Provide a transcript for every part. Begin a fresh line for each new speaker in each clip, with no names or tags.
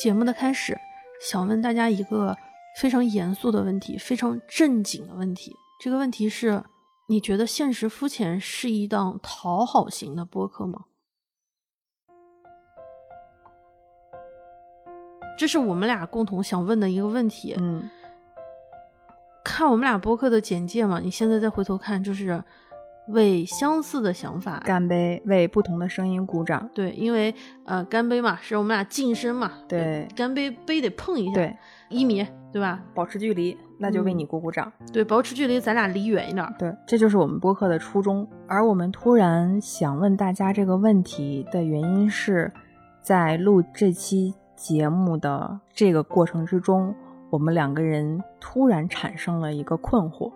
节目的开始，想问大家一个非常严肃的问题，非常正经的问题。这个问题是：你觉得《现实肤浅》是一档讨好型的播客吗？这是我们俩共同想问的一个问题。
嗯，
看我们俩播客的简介嘛，你现在再回头看，就是为相似的想法
干杯，为不同的声音鼓掌。
对，因为呃，干杯嘛，是我们俩近身嘛。
对，
干杯杯得碰一下。
对，
一米，对吧？
保持距离，那就为你鼓鼓掌。
对，保持距离，咱俩离远一点。
对，这就是我们播客的初衷。而我们突然想问大家这个问题的原因是，在录这期。节目的这个过程之中，我们两个人突然产生了一个困惑，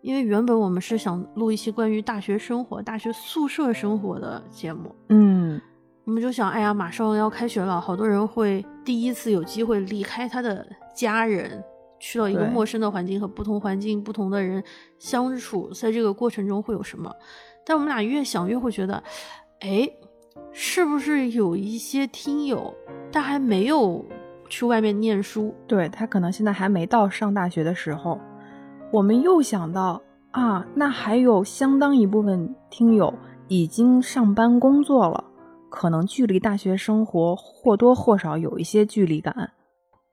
因为原本我们是想录一期关于大学生活、大学宿舍生活的节目，
嗯，
我们就想，哎呀，马上要开学了，好多人会第一次有机会离开他的家人，去到一个陌生的环境和不同环境、不同的人相处，在这个过程中会有什么？但我们俩越想越会觉得，哎。是不是有一些听友，他还没有去外面念书？
对他可能现在还没到上大学的时候。我们又想到啊，那还有相当一部分听友已经上班工作了，可能距离大学生活或多或少有一些距离感。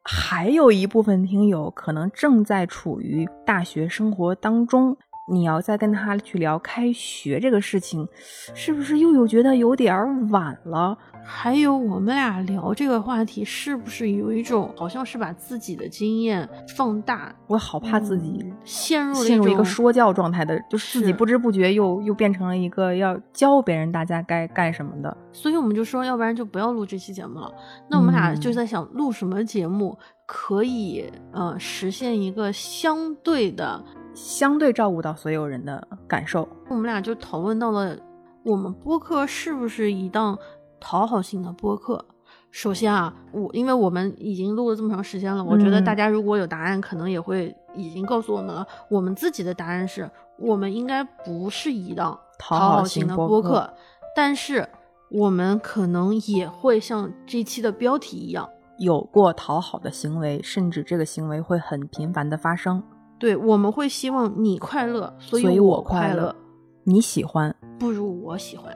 还有一部分听友可能正在处于大学生活当中。你要再跟他去聊开学这个事情，是不是又有觉得有点晚了？
还有我们俩聊这个话题，是不是有一种好像是把自己的经验放大？
我好怕自己
陷入
陷入一个说教状态的，就是自己不知不觉又又变成了一个要教别人大家该干什么的。
所以我们就说，要不然就不要录这期节目了。那我们俩就在想，录什么节目可以呃实现一个相对的。
相对照顾到所有人的感受，
我们俩就讨论到了，我们播客是不是一档讨好型的播客？首先啊，我因为我们已经录了这么长时间了，我觉得大家如果有答案，可能也会已经告诉我们了。我们自己的答案是，我们应该不是一档讨好型的播客，但是我们可能也会像这期的标题一样，
有过讨好的行为，甚至这个行为会很频繁的发生。
对，我们会希望你快乐，
所
以
我快
乐。
你喜欢
不如我喜欢，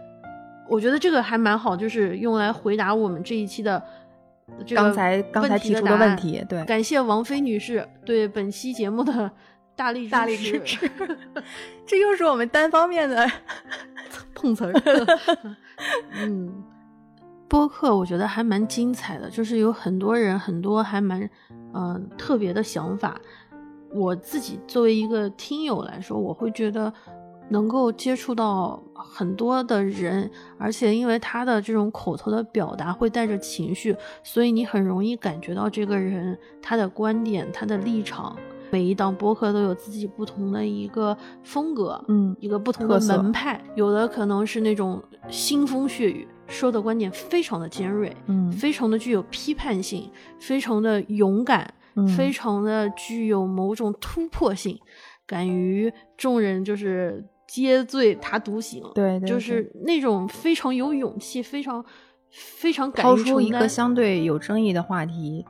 我觉得这个还蛮好，就是用来回答我们这一期的
刚才刚才提出的问题。对，
感谢王菲女士对本期节目的 大力
大力支持。这又是我们单方面的
碰瓷儿。嗯，播客我觉得还蛮精彩的，就是有很多人很多还蛮嗯特别的想法。我自己作为一个听友来说，我会觉得能够接触到很多的人，而且因为他的这种口头的表达会带着情绪，所以你很容易感觉到这个人他的观点、他的立场。每一档播客都有自己不同的一个风格，
嗯，
一个不同的门派。有的可能是那种腥风血雨，说的观点非常的尖锐，
嗯，
非常的具有批判性，非常的勇敢。非常的具有某种突破性，敢于众人就是皆醉他独醒，
对，
就是那种非常有勇气，非常非常敢
抛出一个相对有争议的话题，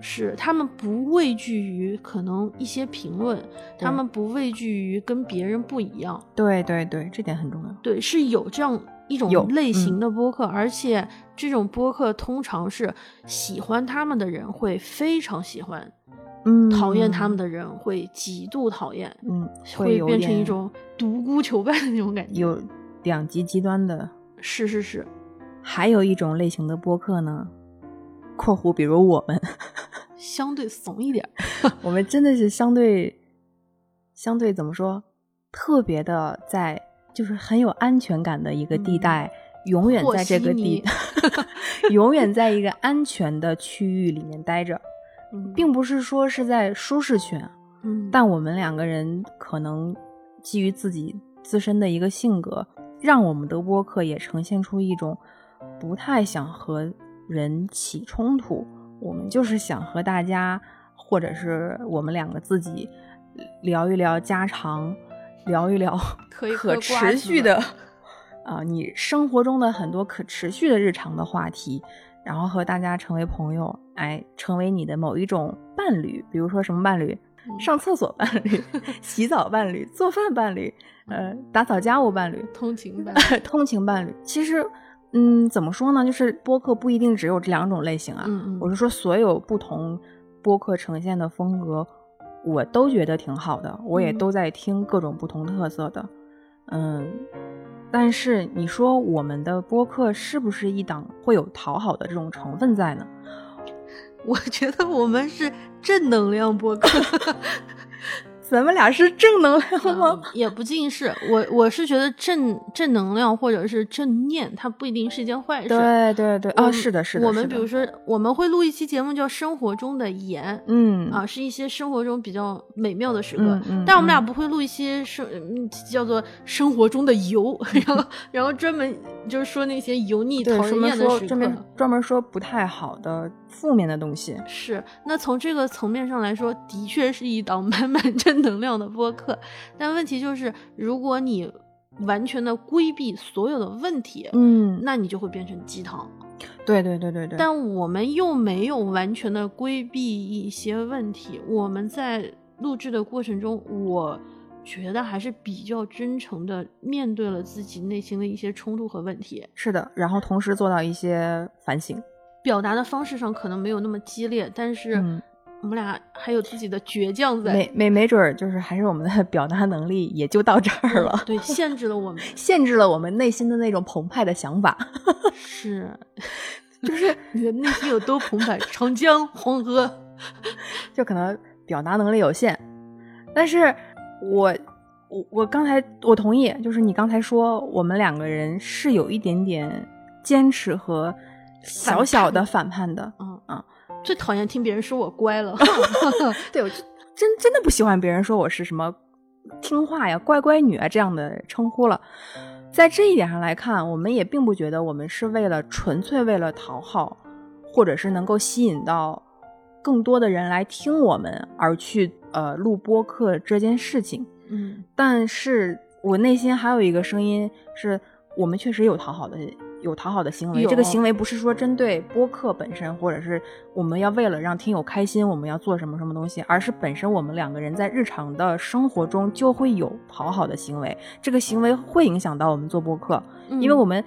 是他们不畏惧于可能一些评论，他们不畏惧于跟别人不一样，
对对对，这点很重要，
对，是有这样。一种类型的播客，而且这种播客通常是喜欢他们的人会非常喜欢，
嗯，
讨厌他们的人会极度讨厌，
嗯，
会变成一种独孤求败的那种感觉，
有两极极端的，
是是是，
还有一种类型的播客呢，括弧比如我们。
相对怂一点，
我们真的是相对相对怎么说，特别的在。就是很有安全感的一个地带，永远在这个地，永远在一个安全的区域里面待着，并不是说是在舒适圈。
嗯，
但我们两个人可能基于自己自身的一个性格，让我们的播客也呈现出一种不太想和人起冲突。我们就是想和大家，或者是我们两个自己聊一聊家常。聊一聊 可持续的啊，你生活中的很多可持续的日常的话题，然后和大家成为朋友，哎，成为你的某一种伴侣，比如说什么伴侣，上厕所伴侣、洗澡伴侣、做饭伴侣，呃，打扫家务伴侣、
通勤伴
通勤伴侣。其实，嗯，怎么说呢？就是播客不一定只有这两种类型啊。
嗯嗯，
我是说，所有不同播客呈现的风格，我都觉得挺好的，我也都在听各种不同特色的，嗯。但是你说我们的播客是不是一档会有讨好的这种成分在呢？
我觉得我们是正能量播客。
咱们俩是正能量吗？
也不尽是，我我是觉得正正能量或者是正念，它不一定是一件坏事。
对对对，啊，是的，是的。
我们比如说，我们会录一期节目叫《生活中的盐》，
嗯
啊，是一些生活中比较美妙的时刻。
嗯嗯。
但我们俩不会录一些生叫做生活中的油，然后然后专门就是说那些油腻讨人厌的时刻，
专门专门说不太好的。负面的东西
是，那从这个层面上来说，的确是一档 满满正能量的播客。但问题就是，如果你完全的规避所有的问题，
嗯，
那你就会变成鸡汤。
对对对对对。
但我们又没有完全的规避一些问题，我们在录制的过程中，我觉得还是比较真诚的面对了自己内心的一些冲突和问题。
是的，然后同时做到一些反省。
表达的方式上可能没有那么激烈，但是我们俩还有自己的倔强在，
没没没准儿就是还是我们的 表达能力也就到这儿了，
对，限制了我们，
限制了我们内心的那种澎湃的想法。
是，
就是
你的内心有多澎湃？长江、黄河，
就可能表达能力有限。但是我我我刚才我同意，就是你刚才说我们两个人是有一点点坚持和。小小的反叛的，
嗯嗯，最讨厌听别人说我乖了，
对我真真的不喜欢别人说我是什么听话呀、乖乖女啊这样的称呼了。在这一点上来看，我们也并不觉得我们是为了纯粹为了讨好，或者是能够吸引到更多的人来听我们而去呃录播客这件事情。
嗯，
但是我内心还有一个声音，是我们确实有讨好的。有讨好的行为，这个行为不是说针对播客本身，或者是我们要为了让听友开心，我们要做什么什么东西，而是本身我们两个人在日常的生活中就会有讨好的行为，这个行为会影响到我们做播客，因为我们，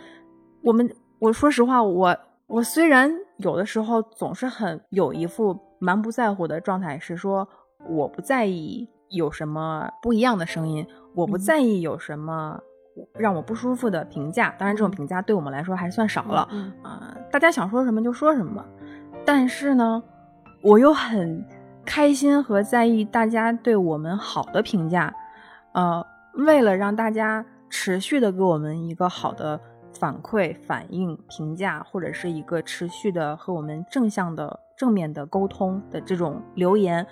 我们，我说实话，我我虽然有的时候总是很有一副蛮不在乎的状态，是说我不在意有什么不一样的声音，我不在意有什么。让我不舒服的评价，当然这种评价对我们来说还算少了啊。大家想说什么就说什么，但是呢，我又很开心和在意大家对我们好的评价。呃，为了让大家持续的给我们一个好的反馈、反应、评价，或者是一个持续的和我们正向的、正面的沟通的这种留言，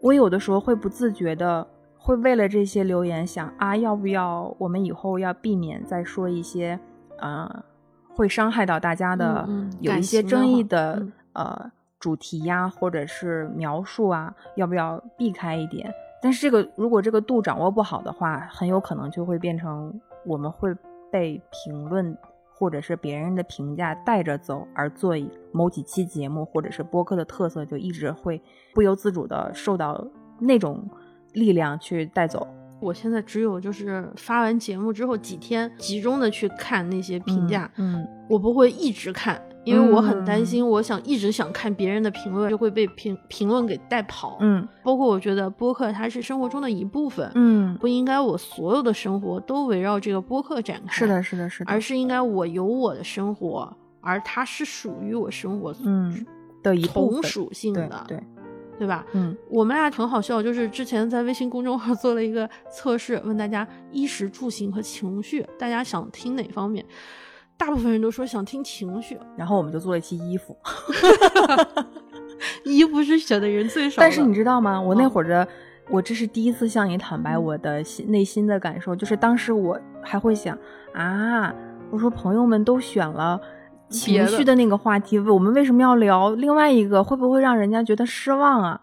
我有的时候会不自觉的。会为了这些留言想啊，要不要我们以后要避免再说一些，呃，会伤害到大家的，嗯有一些争议的呃主题呀，或者是描述啊，要不要避开一点？但是这个如果这个度掌握不好的话，很有可能就会变成我们会被评论或者是别人的评价带着走，而做某几期节目或者是播客的特色，就一直会不由自主的受到那种。力量去带走。
我现在只有就是发完节目之后几天，集中的去看那些评价。
嗯，
我不会一直看，因为我很担心，我想一直想看别人的评论，就会被评评论给带跑。
嗯，
包括我觉得播客它是生活中的一部分。
嗯，
不应该我所有的生活都围绕这个播客展开。
是的，是的，是的。
而是应该我有我的生活，而它是属于我生活
嗯的一
同属性的。
对。
对吧？
嗯，
我们俩很好笑，就是之前在微信公众号做了一个测试，问大家衣食住行和情绪，大家想听哪方面？大部分人都说想听情绪，
然后我们就做了一期衣服。
衣服是选的人最少。
但是你知道吗？我那会儿的，我这是第一次向你坦白我的心内心的感受，就是当时我还会想啊，我说朋友们都选了。情绪的那个话题，我们为什么要聊另外一个？会不会让人家觉得失望啊？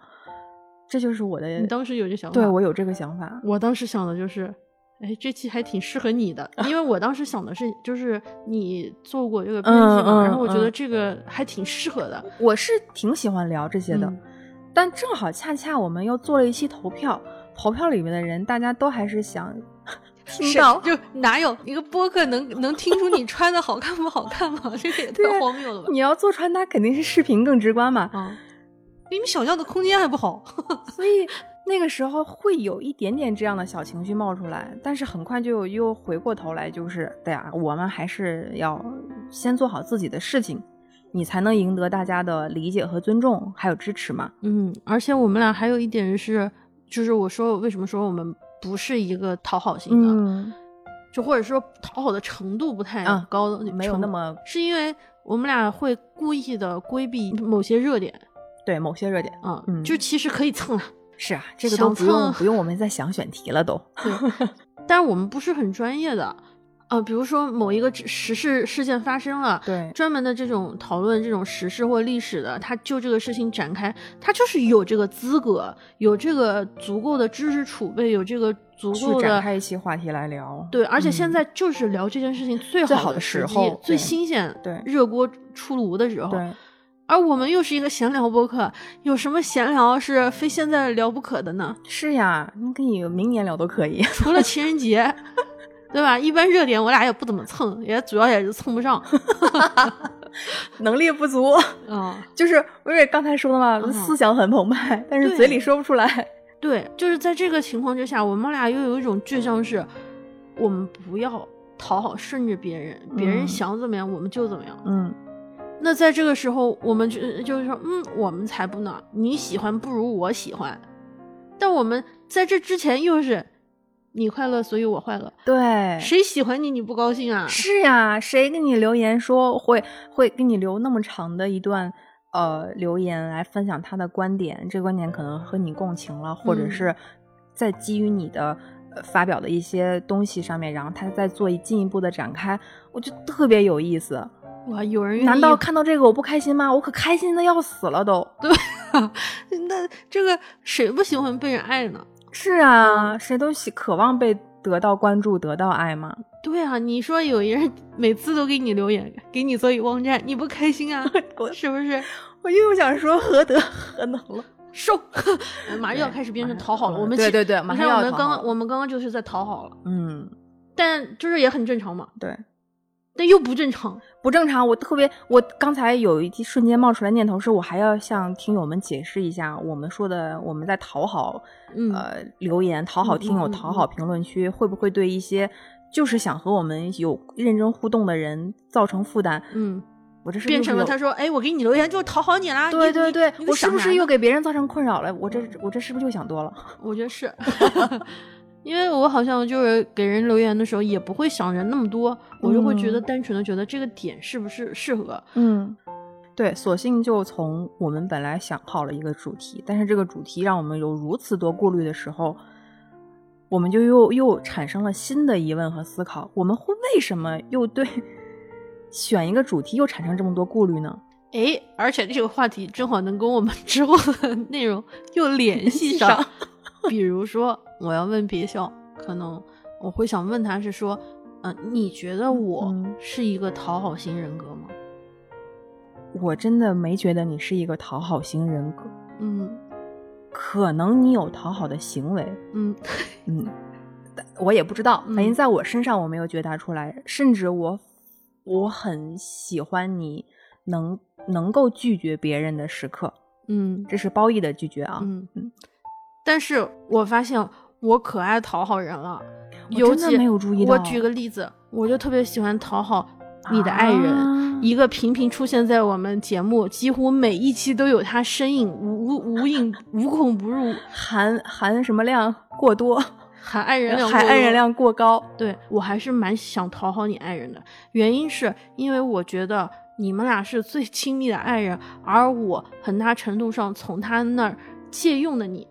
这就是我的。
你当时有这想法？
对我有这个想法。
我当时想的就是，哎，这期还挺适合你的，因为我当时想的是，就是你做过这个编辑嘛，然后我觉得
嗯
这个还挺适合的。
我是挺喜欢聊这些的，
嗯
但正好恰恰我们又做了一期投票，投票里面的人大家都还是想听
谁
到，
就哪有一个播客能 能听出你穿的好看不好看吗？这个也太荒谬了吧！
你要做穿搭肯定是视频更直观嘛，
啊，比你们想象的空间还不好。
所以那个时候会有一点点这样的小情绪冒出来，但是很快就又回过头来，就是对呀、我们还是要先做好自己的事情，你才能赢得大家的理解和尊重，还有支持嘛。
嗯，而且我们俩还有一点是，就是我说为什么说我们不是一个讨好型的，
嗯，
就或者说讨好的程度不太
啊
高的、
没有那，么
是因为我们俩会故意的规避某些热点
对某些热点。
啊，
嗯
就其实可以蹭啊。
是啊，这个都
想
不用
蹭
不用我们再想选题了都。
对，但是我们不是很专业的，呃，比如说某一个时事事件发生了，
对
专门的这种讨论这种时事或历史的，他就这个事情展开，他就是有这个资格，有这个足够的知识储备，有这个足够的
展开一期话题来聊。
对，而且现
嗯
在就是聊这件事情最
最好的
好时
候
最新鲜、
对
热锅出炉的时候。
对，
而我们又是一个闲聊播客，有什么闲聊是非现在聊不可的呢？
是呀，你可以明年聊都可以。
除了情人节，对吧？一般热点我俩也不怎么蹭，也主要也是蹭不上。
能力不足，
啊、
就是我也刚才说的嘛，
嗯
思想很澎湃，但是嘴里说不出来。
对，就是在这个情况之下，我们俩又有一种倔强是，我们不要讨好顺着别人，别人
嗯
想怎么样我们就怎么样。
嗯，
那在这个时候，我们就就是说，嗯，我们才不呢，你喜欢不如我喜欢。但我们在这之前又是你快乐，所以我快乐。
对，
谁喜欢你，你不高兴啊？
是呀，谁给你留言说会会给你留那么长的一段呃留言来分享他的观点？这个观点可能和你共情了，或者
嗯
是在基于你的。呃发表的一些东西上面，然后他再做一进一步的展开，我觉得特别有意思。
哇，有人
难道看到这个我不开心吗？我可开心的要死了都。
对 那这个谁不喜欢被人爱呢？
是啊，谁都喜渴望被得到关注、得到爱嘛。
对啊，你说有一人每次都给你留言，给你做一网站，你不开心啊？是不是？
我又想说何德何能了。
瘦，马上又要开始变成讨好了。我们
对对对，马
你
上
看我们刚刚我们刚刚就是在讨好了，
嗯，
但就是也很正常嘛，
对，
但又不正常。
不正常。我特别，我刚才有一瞬间冒出来念头，是我还要向听友们解释一下，我们说的我们在讨好，
嗯
呃，留言讨好听友、讨好评论区，会不会对一些就是想和我们有认真互动的人造成负担？
嗯，
我这是
变成了他说，哎，我给你留言就讨好你啦。
对对对，我是不是又
给？
给别人造成困扰了？我这我这是不是又想多了？
我觉得是，因为我好像就是给人留言的时候也不会想着那么多，我就会觉得
嗯
单纯的觉得这个点是不是适合。
嗯，对，索性就从我们本来想好了一个主题，但是这个主题让我们有如此多顾虑的时候，我们就又又产生了新的疑问和思考：我们会为什么又对选一个主题又产生这么多顾虑呢？
哎，而且这个话题正好能跟我们之后的内容又联系上。
上
比如说，我要问别笑，可能我会想问他是说，嗯、你觉得我
嗯。
是一个讨好型人格吗？
我真的没觉得你是一个讨好型人格，
嗯。
可能你有讨好的行为，
嗯。
嗯，我也不知道，反。正
嗯
在我身上我没有觉察出来，甚至我我很喜欢你能能够拒绝别人的时刻，
嗯。
这是褒义的拒绝啊。
嗯
嗯，
但是我发现我可爱讨好人了，
我
尤其
真的没有注意到。
我举个例子，我就特别喜欢讨好你的爱人。
啊
一个频频出现在我们节目，几乎每一期都有他身影，无无无影无孔不入，
含含什么量过多，
含爱人量，
含爱人。量过高。
对我还是蛮想讨好你爱人的，原因是因为我觉得你们俩是最亲密的爱人，而我很大程度上从他那儿借用的你。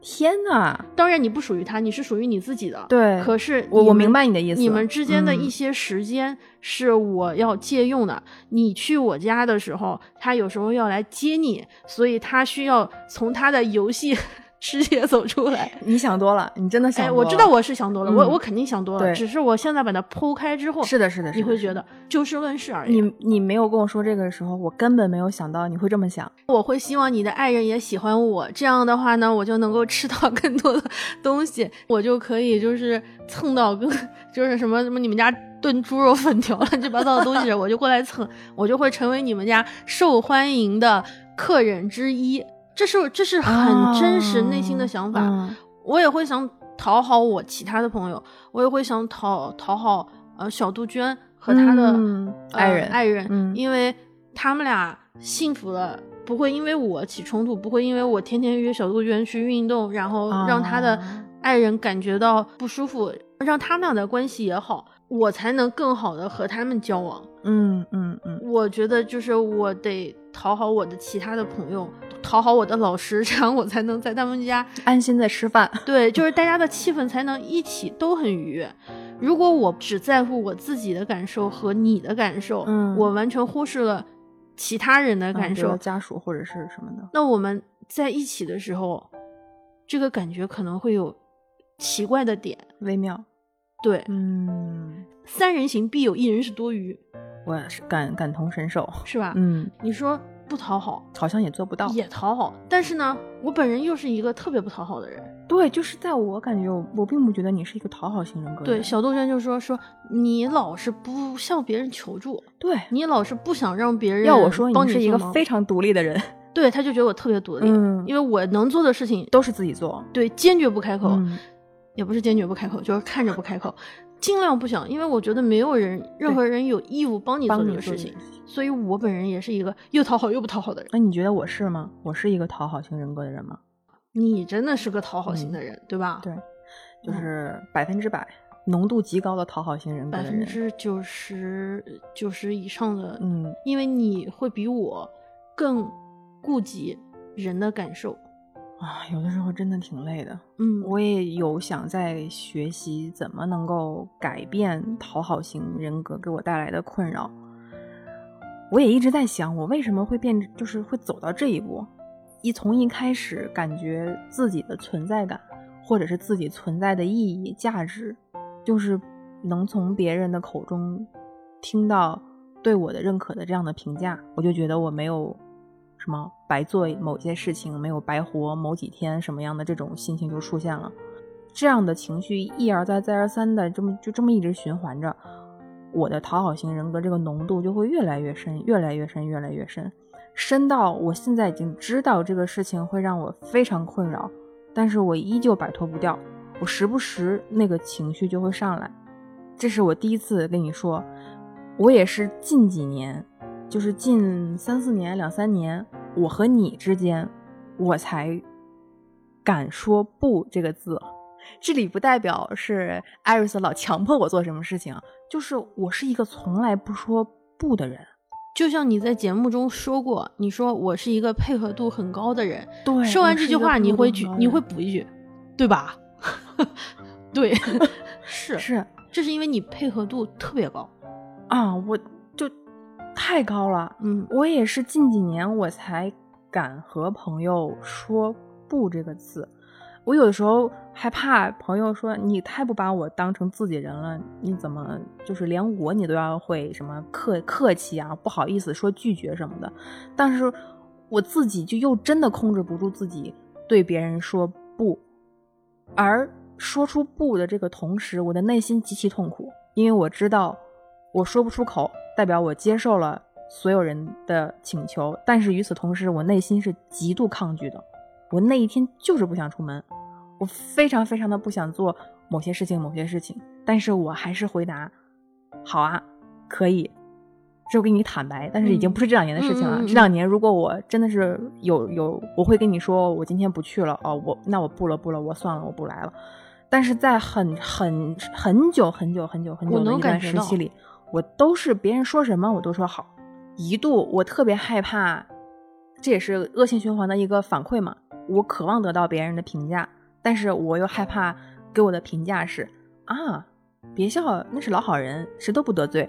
天呐，
当然你不属于他，你是属于你自己的。
对，
可是
我我明白你的意思。
你们之间的一
嗯
些时间是我要借用的。你去我家的时候，他有时候要来接你，所以他需要从他的游戏 世界走出来。
你想多了，你真的想
哎，
多了。
我知道我是想多了，
嗯
我我肯定想多了，
对
只是我现在把它剖开之后，
是的，是的，是的
你会觉得就事论事而已。
你你没有跟我说这个的时候，我根本没有想到你会这么想。
我会希望你的爱人也喜欢我，这样的话呢，我就能够吃到更多的东西，我就可以就是蹭到更就是什么什么你们家炖猪肉粉条乱七八糟的东西，我就过来蹭，我就会成为你们家受欢迎的客人之一。这是这是很真实内心的想法，
嗯。
我也会想讨好我其他的朋友，我也会想讨讨好呃小杜鹃和她的、
嗯
呃
爱人
爱人，
嗯。
因为他们俩幸福了，不会因为我起冲突，不会因为我天天约小杜鹃去运动，然后让他的
啊。
爱人感觉到不舒服，让他们俩的关系也好，我才能更好的和他们交往。
嗯嗯嗯。
我觉得就是我得讨好我的其他的朋友，讨好我的老师，这样我才能在他们家
安心的吃饭。
对，就是大家的气氛才能一起都很愉悦。如果我只在乎我自己的感受和你的感受，
嗯
我完全忽视了其他人的感受，
嗯家属或者是什么的。
那我们在一起的时候，这个感觉可能会有奇怪的点。
微妙。
对，
嗯，
三人行必有一人是多余，
我是感感同身受。
是吧？
嗯，
你说不讨好
好像也做不到。
也讨好，但是呢，我本人又是一个特别不讨好的人。
对，就是在我感觉，我我并不觉得你是一个讨好型人格的
对，小杜鹃就说说你老是不向别人求助，
对，
你老是不想让别人
要我说，你是一个非常独立的人，
对，他就觉得我特别独立，
嗯
因为我能做的事情
都是自己做。
对坚决不开口，
嗯
也不是坚决不开口，就是看着不开口，尽量不想，因为我觉得没有人任何人有义务帮你做
帮
这个事情。所以我本人也是一个又讨好又不讨好的人。
那你觉得我是吗？我是一个讨好型人格的人吗？
你真的是个讨好型的人，对吧？
嗯对，就是百分之百浓度极高的讨好型人格
百分。之九十九十以上的，
嗯，
因为你会比我更顾及人的感受。
啊，有的时候真的挺累的。
嗯，
我也有想在学习怎么能够改变讨好型人格给我带来的困扰。我也一直在想，我为什么会变，就是会走到这一步。一从一开始感觉自己的存在感，或者是自己存在的意义、价值，就是能从别人的口中听到对我的认可的这样的评价，我就觉得我没有什么白做某些事情，没有白活某几天什么样的这种心情就出现了。这样的情绪一而再再而三的这么就这么一直循环着，我的讨好型人格这个浓度就会越来越深，越来越深，越来越深，深到我现在已经知道这个事情会让我非常困扰，但是我依旧摆脱不掉，我时不时那个情绪就会上来。这是我第一次跟你说，我也是近几年，就是近三四年、两三年，我和你之间，我才敢说“不”这个字。这里不代表是艾瑞斯老强迫我做什么事情，就是我是一个从来不说不的人。
就像你在节目中说过，你说我是一个配合度很高的人。
对
说完这句话，你会
举
举，你会补一句，对吧？对，是
是
这是因为你配合度特别高。
啊，我就太高了。
嗯，
我也是近几年我才敢和朋友说“不”这个字。我有的时候害怕朋友说你太不把我当成自己人了，你怎么就是连我你都要会什么客客气啊，不好意思说拒绝什么的。但是我自己就又真的控制不住自己对别人说不，而说出不的这个同时，我的内心极其痛苦，因为我知道我说不出口，代表我接受了所有人的请求，但是与此同时，我内心是极度抗拒的。我那一天就是不想出门，我非常非常的不想做某些事情，某些事情，但是我还是回答，好啊，可以。这我跟你坦白，但是已经不是这两年的事情了。
嗯嗯嗯嗯
这两年，如果我真的是有有，我会跟你说，我今天不去了哦，我那我不了不了，我算了，我不来了。但是在很很很久很久很久很久的一段时期里，我都是别人说什么我都说好。一度我特别害怕，这也是恶性循环的一个反馈嘛。我渴望得到别人的评价，但是我又害怕给我的评价是啊，别笑，那是老好人，谁都不得罪。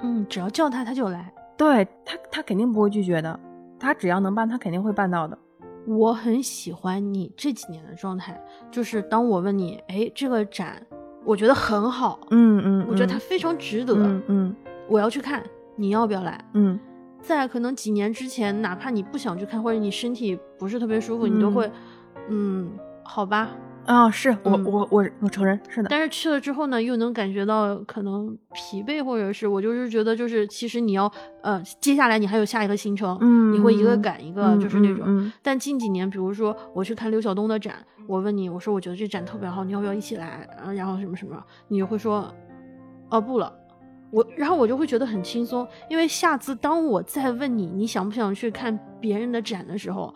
嗯，只要叫他，他就来。
对他，他肯定不会拒绝的。他只要能办，他肯定会办到的。
我很喜欢你这几年的状态，就是当我问你，哎，这个展我觉得很好，
嗯嗯，
我觉得它非常值得，
嗯嗯，
我要去看，你要不要来？
嗯，
在可能几年之前，哪怕你不想去看，或者你身体不是特别舒服，你都会，嗯，好吧。
啊，是我我我我承认是的，
但是去了之后呢，又能感觉到可能疲惫，或者是我就是觉得就是其实你要呃，接下来你还有下一个行程，
嗯，
你会一个赶一个，就是那种。但近几年，比如说我去看刘晓东的展，我问你，我说我觉得这展特别好，你要不要一起来？然后什么什么，你就会说，哦不了，我然后我就会觉得很轻松，因为下次当我再问你你想不想去看别人的展的时候。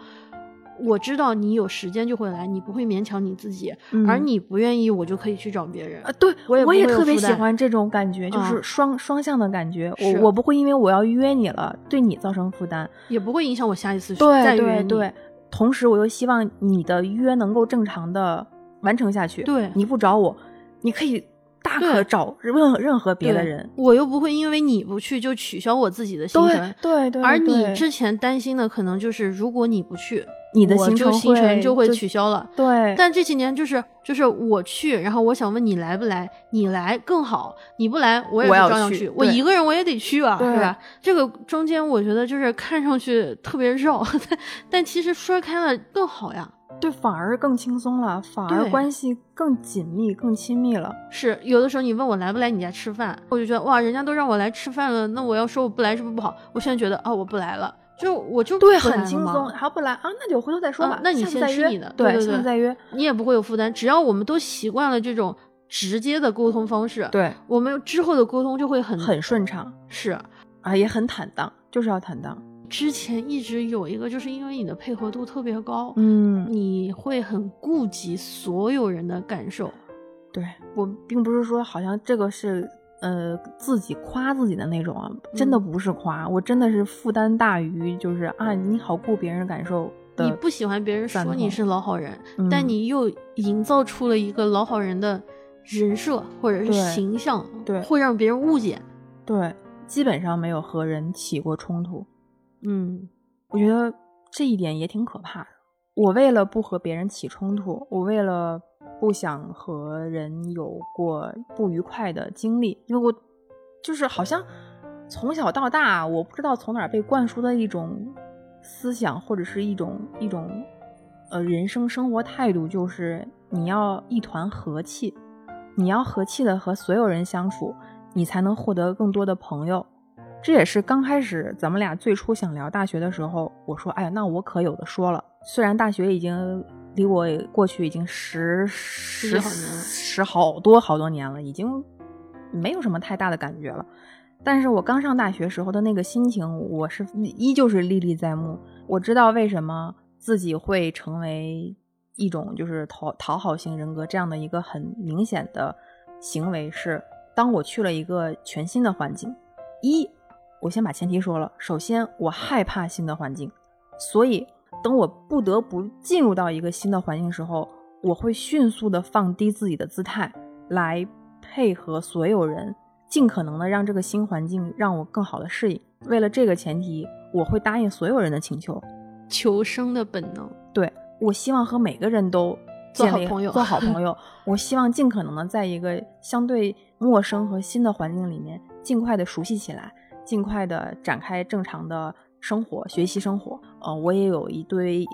我知道你有时间就会来，你不会勉强你自己，而你不愿意，我就可以去找别人。
啊，对，
我也
我也特别喜欢这种感觉，就是双双向的感觉。我我不会因为我要约你了，对你造成负担，
也不会影响我下一次
再约你。对，同时我又希望你的约能够正常的完成下去。
对，
你不找我，你可以大可找任何任何别的人。
我又不会因为你不去就取消我自己的行程。
对对，
而你之前担心的可能就是如果你不去。
你的行程
行程就
会
取消了，
对。
但这几年就是就是我去，然后我想问你来不来，你来更好，你不来我也照样去，我一个人我也得去啊，对吧？这个中间我觉得就是看上去特别绕，但但其实说开了更好呀，
对，反而更轻松了，反而关系更紧密、更亲密了。
是有的时候你问我来不来你家吃饭，我就觉得哇，人家都让我来吃饭了，那我要说我不来是不是不好？我现在觉得啊，我不来了。就我就
对很轻松，还不来啊？那就回头再说吧。
那你先
吃
你的，
对
对
对，再约，
你也不会有负担。只要我们都习惯了这种直接的沟通方式，
对，
我们之后的沟通就会很
很顺畅。
是
啊，也很坦荡，就是要坦荡。
之前一直有一个，就是因为你的配合度特别高，
嗯，
你会很顾及所有人的感受。
对我并不是说好像这个是。呃，自己夸自己的那种啊，真的不是夸，我真的是负担大于就是啊，你好顾别人感受。
你不喜欢别人说你是老好人，但你又营造出了一个老好人的人设或者是形象，
对，
会让别人误解。
对，基本上没有和人起过冲突。
嗯，
我觉得这一点也挺可怕的。我为了不和别人起冲突，我为了。不想和人有过不愉快的经历，因为我就是好像从小到大，我不知道从哪被灌输的一种思想或者是一种一种呃人生生活态度，就是你要一团和气，你要和气的和所有人相处，你才能获得更多的朋友。这也是刚开始咱们俩最初想聊大学的时候，我说，哎呀，那我可有的说了。虽然大学已经。离我过去已经十十十好多好多年了，已经没有什么太大的感觉了。但是我刚上大学时候的那个心情，我是依旧是历历在目。我知道为什么自己会成为一种就是讨讨好型人格这样的一个很明显的行为，是当我去了一个全新的环境。一，我先把前提说了，首先我害怕新的环境，所以。等我不得不进入到一个新的环境时候，我会迅速的放低自己的姿态，来配合所有人，尽可能的让这个新环境让我更好的适应。为了这个前提，我会答应所有人的请求。
求生的本能，
对我希望和每个人都
做好朋友，
做好朋友。我希望尽可能的在一个相对陌生和新的环境里面，尽快的熟悉起来，尽快的展开正常的。生活、学习、生活，呃，我也有一堆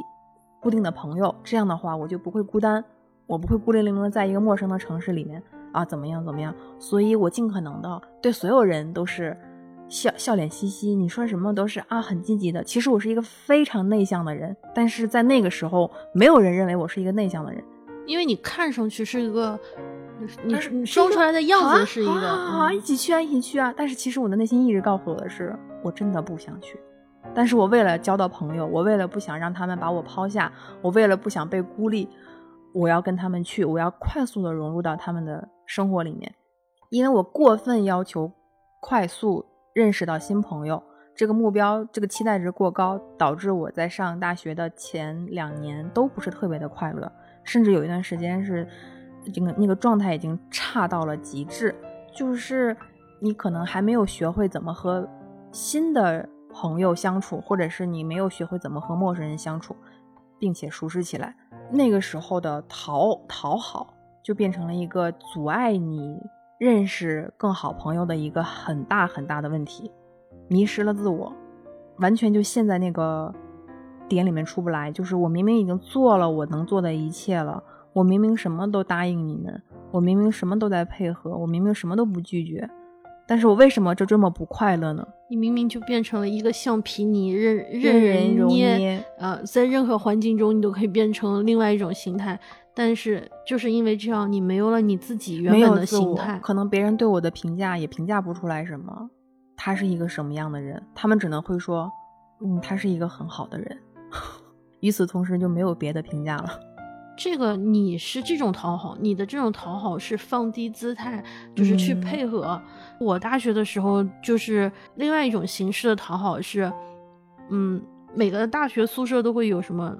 固定的朋友，这样的话我就不会孤单，我不会孤零零的在一个陌生的城市里面啊，怎么样怎么样？所以我尽可能的对所有人都是笑笑脸嘻嘻，你说什么都是啊很积极的。其实我是一个非常内向的人，但是在那个时候，没有人认为我是一个内向的人，
因为你看上去是一个，你你装出来的样子是一个
啊，一起去啊，一起去啊。但是其实我的内心一直告诉我的是，我真的不想去。但是我为了交到朋友，我为了不想让他们把我抛下，我为了不想被孤立，我要跟他们去，我要快速的融入到他们的生活里面，因为我过分要求快速认识到新朋友，这个目标这个期待值过高，导致我在上大学的前两年都不是特别的快乐，甚至有一段时间是这个那个状态已经差到了极致，就是你可能还没有学会怎么和新的。朋友相处，或者是你没有学会怎么和陌生人相处，并且熟识起来。那个时候的讨讨好，就变成了一个阻碍你认识更好朋友的一个很大很大的问题，迷失了自我，完全就陷在那个点里面出不来。就是我明明已经做了我能做的一切了，我明明什么都答应你们，我明明什么都在配合，我明明什么都不拒绝，但是我为什么就这么不快乐呢？
你明明就变成了一个橡皮泥，任
任人
捏，
啊，
呃，在任何环境中你都可以变成另外一种形态。但是就是因为这样，你没有了你自己原
没
本的形态，。
可能别人对我的评价也评价不出来什么，他是一个什么样的人，他们只能会说，嗯，他是一个很好的人。与此同时，就没有别的评价了。
这个你是这种讨好，你的这种讨好是放低姿态，就是去
嗯
配合。我大学的时候就是另外一种形式的讨好是，嗯，每个大学宿舍都会有什么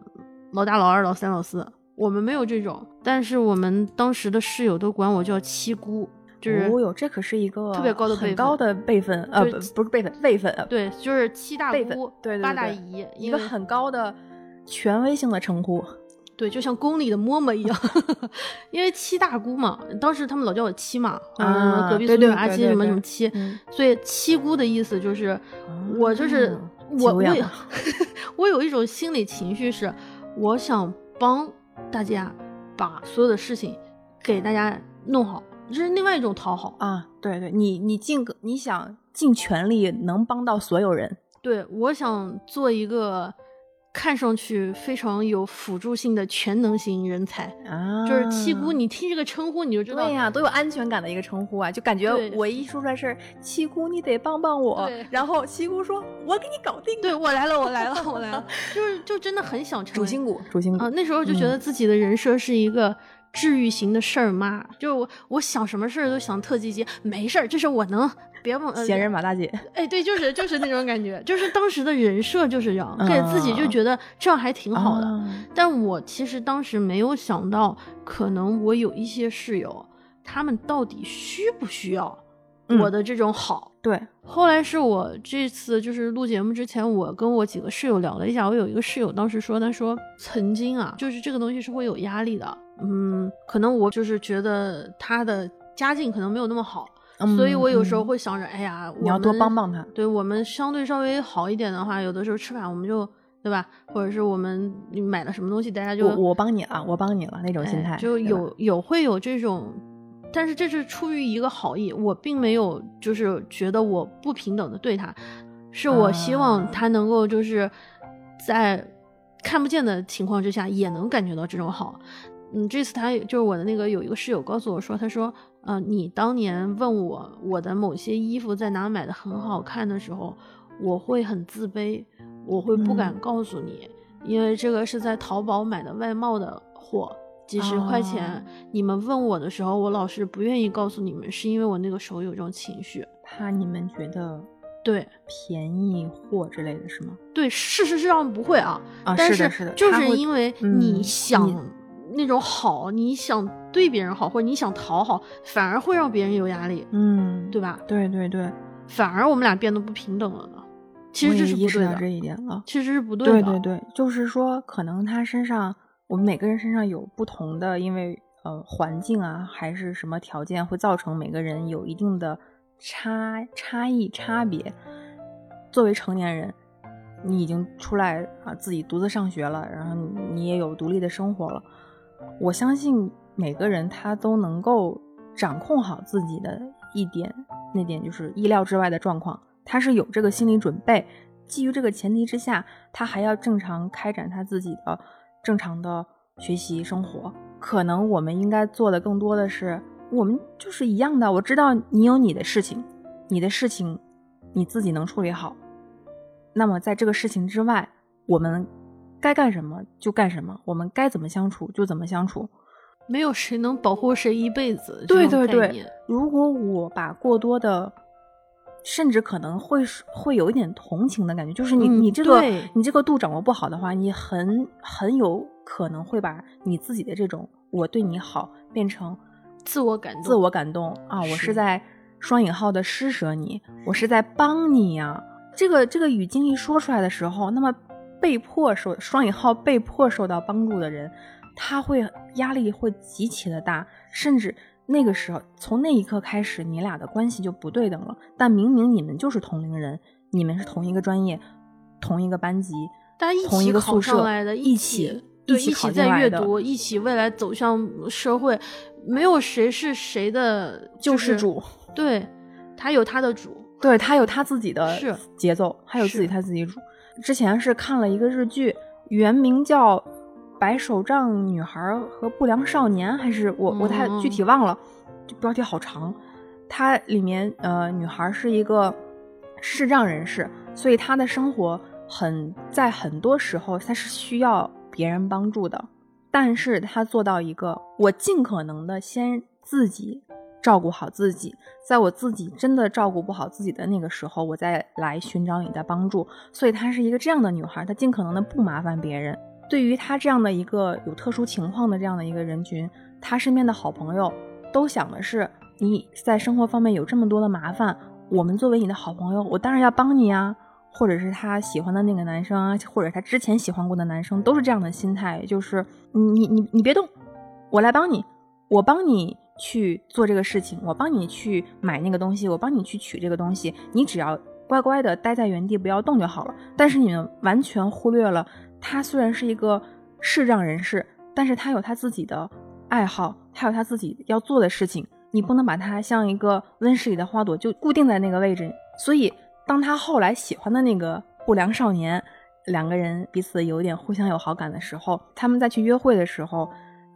老大、老二、老三、老四，我们没有这种，但是我们当时的室友都管我叫七姑，就是、
哦哟，这可是一个
特别高的辈分
很高的辈分，呃，不不是辈分，辈分，呃，
对，就是七大姑、
对对对
八大姨，
一个很高的权威性的称呼。
对，就像宫里的嬷嬷一样，因为七大姑嘛，当时他们老叫我七嘛，
啊
嗯，隔壁
对
宿舍阿七什么什么七，
嗯
所以七姑的意思就是，我就是
啊
我我 我有一种心理情绪是，我想帮大家把所有的事情给大家弄好，这是另外一种讨好。
啊，对对，你你尽个你想尽全力能帮到所有人，
对，我想做一个看上去非常有辅助性的全能型人才。
啊，
就是七姑，你听这个称呼你就知道，
对呀、都有安全感的一个称呼啊，就感觉我一说出来事儿，七姑你得帮帮我
对，
然后七姑说我给你搞定，
对我来了，我来了，我来了，就是就真的很想成为
主心骨，主心骨
啊、那时候就觉得自己的人设是一个治愈型的事儿妈，就是我我想什么事儿都想特积极，没事儿，这是我能，别忘呃
闲人马大姐，
哎，对，就是就是那种感觉，就是当时的人设就是这样，给自己就
啊
觉得这样还挺好的。
啊
但我其实当时没有想到，可能我有一些室友，他们到底需不需要
嗯
我的这种好？
对，
后来是我这次就是录节目之前，我跟我几个室友聊了一下，我有一个室友当时说，他说曾经啊，就是这个东西是会有压力的，嗯，可能我就是觉得他的家境可能没有那么好，所以我有时候
嗯。
会想着，哎呀，
你要多帮帮他，
对我们相对稍微好一点的话，有的时候吃饭我们就对吧，或者是我们买了什么东西，大家就
我我帮你了，我帮你了那种心态，
哎就有有会有这种，但是这是出于一个好意，我并没有就是觉得我不平等的对他，是我希望
啊。
他能够就是在看不见的情况之下也能感觉到这种好。嗯，这次他就是我的那个有一个室友告诉我说，他说，呃，你当年问我我的某些衣服在哪买的很好看的时候，我会很自卑，我会不敢
嗯
告诉你，因为这个是在淘宝买的外贸的货，几十块钱。
哦
你们问我的时候，我老是不愿意告诉你们，是因为我那个时候有这种情绪。
怕你们觉得
对
便宜货之类的是吗？
对，事实上不会啊，
啊，
但
是的，是的，
就是因为
嗯
你想那种好，你想对别人好，或者你想讨好，反而会让别人有压力，
嗯，
对吧？
对对对，
反而我们俩变得不平等了呢。其实
我
这是不对的，这
一点了。
其实是不对的。
对对对，就是说，可能他身上，我们每个人身上有不同的，因为呃环境啊，还是什么条件，会造成每个人有一定的差差异差别。作为成年人，你已经出来啊，自己独自上学了，然后你你也有独立的生活了。我相信每个人他都能够掌控好自己的一点，那点就是意料之外的状况，他是有这个心理准备。基于这个前提之下，他还要正常开展他自己的正常的学习生活。可能我们应该做的更多的是，我们就是一样的。我知道你有你的事情，你的事情你自己能处理好。那么在这个事情之外，我们该干什么就干什么，我们该怎么相处就怎么相处。
没有谁能保护谁一辈子。
对对对，如果我把过多的，甚至可能会是会有一点同情的感觉，就是你、
嗯
你这个你这个度掌握不好的话，你很很有可能会把你自己的这种我对你好变成
自我感动，
自我感动啊，我
是
是在双引号的施舍你，我是在帮你呀、这个这个语境一说出来的时候，那么被迫受双引号被迫受到帮助的人，他会压力会极其的大，甚至那个时候从那一刻开始，你俩的关系就不对等了。但明明你们就是同龄人，你们是同一个专业、同一个班级、
大家一
同一个宿舍
上来的，
一
起
一起
在阅读，一起未来走向社会，没有谁是谁的
救
就是
世主。
对，他有他的主，
对他有他自己的节奏，还有自己他自己主。之前是看了一个日剧，原名叫《白手杖女孩和不良少年》，还是我我太
嗯
具体忘了，这标题好长。它里面呃，女孩是一个视障人士，所以她的生活很在很多时候她是需要别人帮助的，但是她做到一个我尽可能的先自己照顾好自己，在我自己真的照顾不好自己的那个时候，我再来寻找你的帮助。所以她是一个这样的女孩，她尽可能的不麻烦别人。对于他这样的一个有特殊情况的这样的一个人群，他身边的好朋友都想的是，你在生活方面有这么多的麻烦，我们作为你的好朋友，我当然要帮你啊。或者是他喜欢的那个男生啊，或者他之前喜欢过的男生，都是这样的心态，就是你你你别动，我来帮你，我帮你去做这个事情，我帮你去买那个东西，我帮你去取这个东西，你只要乖乖的待在原地不要动就好了。但是你们完全忽略了，他虽然是一个视障人士，但是他有他自己的爱好，他有他自己要做的事情，你不能把他像一个温室里的花朵就固定在那个位置。所以，当他后来喜欢的那个不良少年，两个人彼此有点互相有好感的时候，他们再去约会的时候，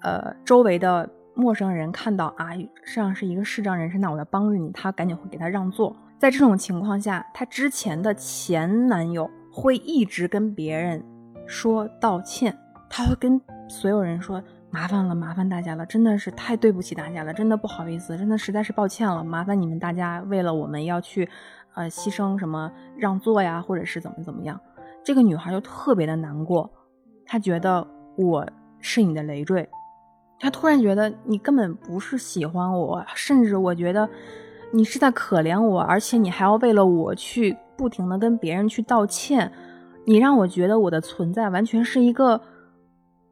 呃，周围的陌生人看到啊，实际上是一个视障人士，那我要帮着你，他赶紧会给他让座。在这种情况下，她之前的前男友会一直跟别人说道歉，他会跟所有人说麻烦了，麻烦大家了，真的是太对不起大家了，真的不好意思，真的实在是抱歉了，麻烦你们大家为了我们要去，呃，牺牲什么让座呀，或者是怎么怎么样。这个女孩就特别的难过，她觉得我是你的累赘，她突然觉得你根本不是喜欢我，甚至我觉得你是在可怜我，而且你还要为了我去不停的跟别人去道歉，你让我觉得我的存在完全是一个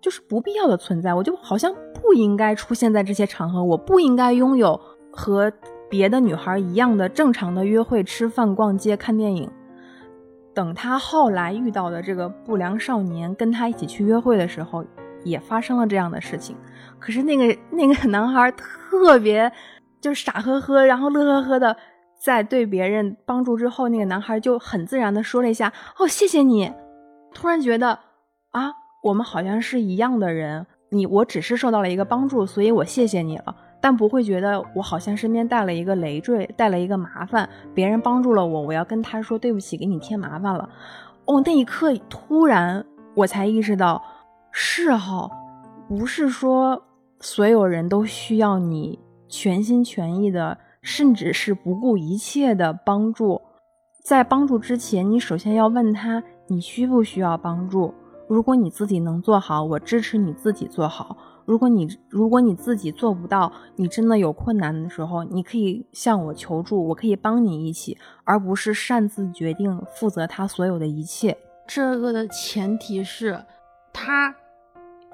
就是不必要的存在，我就好像不应该出现在这些场合，我不应该拥有和别的女孩一样的正常的约会、吃饭、逛街、看电影。等他后来遇到的这个不良少年跟他一起去约会的时候，也发生了这样的事情。可是那个那个男孩特别就是傻呵呵，然后乐呵呵的，在对别人帮助之后，那个男孩就很自然的说了一下：“哦，谢谢你。”突然觉得啊，我们好像是一样的人。你我只是受到了一个帮助，所以我谢谢你了。但不会觉得我好像身边带了一个累赘，带了一个麻烦，别人帮助了我，我要跟他说对不起，给你添麻烦了。哦，那一刻突然我才意识到，是哈，不是说所有人都需要你全心全意的，甚至是不顾一切的帮助。在帮助之前，你首先要问他你需不需要帮助。如果你自己能做好，我支持你自己做好。如果你如果你自己做不到，你真的有困难的时候，你可以向我求助，我可以帮你一起，而不是擅自决定负责他所有的一切。
这个的前提是，他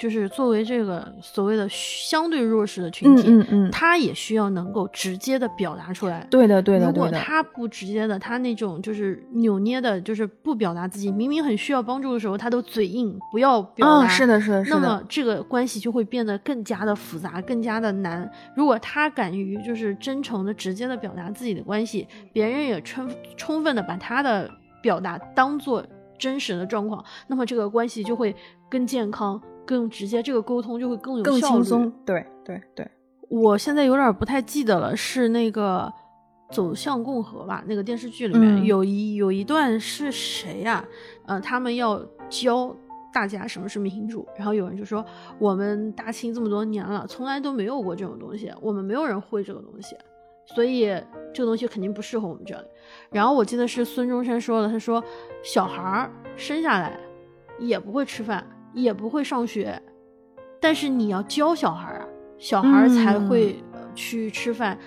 就是作为这个所谓的相对弱势的群
嗯
体，
嗯嗯，
他也需要能够直接的表达出来。
对的对的
如果，他不直接的，他那种就是扭捏的，就是不表达自己，明明很需要帮助的时候，他都嘴硬，不要表达。
嗯，是的是的是
那，么这个关系就会变得更加的复杂，更加的难。如果他敢于就是真诚的、直接的表达自己的关系，别人也充充分的把他的表达当做真实的状况，那么这个关系就会更健康、更直接，这个沟通就会更有
更
效率
轻松。对对对，
我现在有点不太记得了，是那个《走向共和》吧？那个电视剧里面、
嗯
有一有一段是谁呀、呃，他们要教大家什么是民主，然后有人就说我们大清这么多年了，从来都没有过这种东西，我们没有人会这个东西，所以这个东西肯定不适合我们这里。然后我记得是孙中山说的，他说小孩儿生下来也不会吃饭，也不会上学，但是你要教小孩啊，小孩才会、呃去吃饭。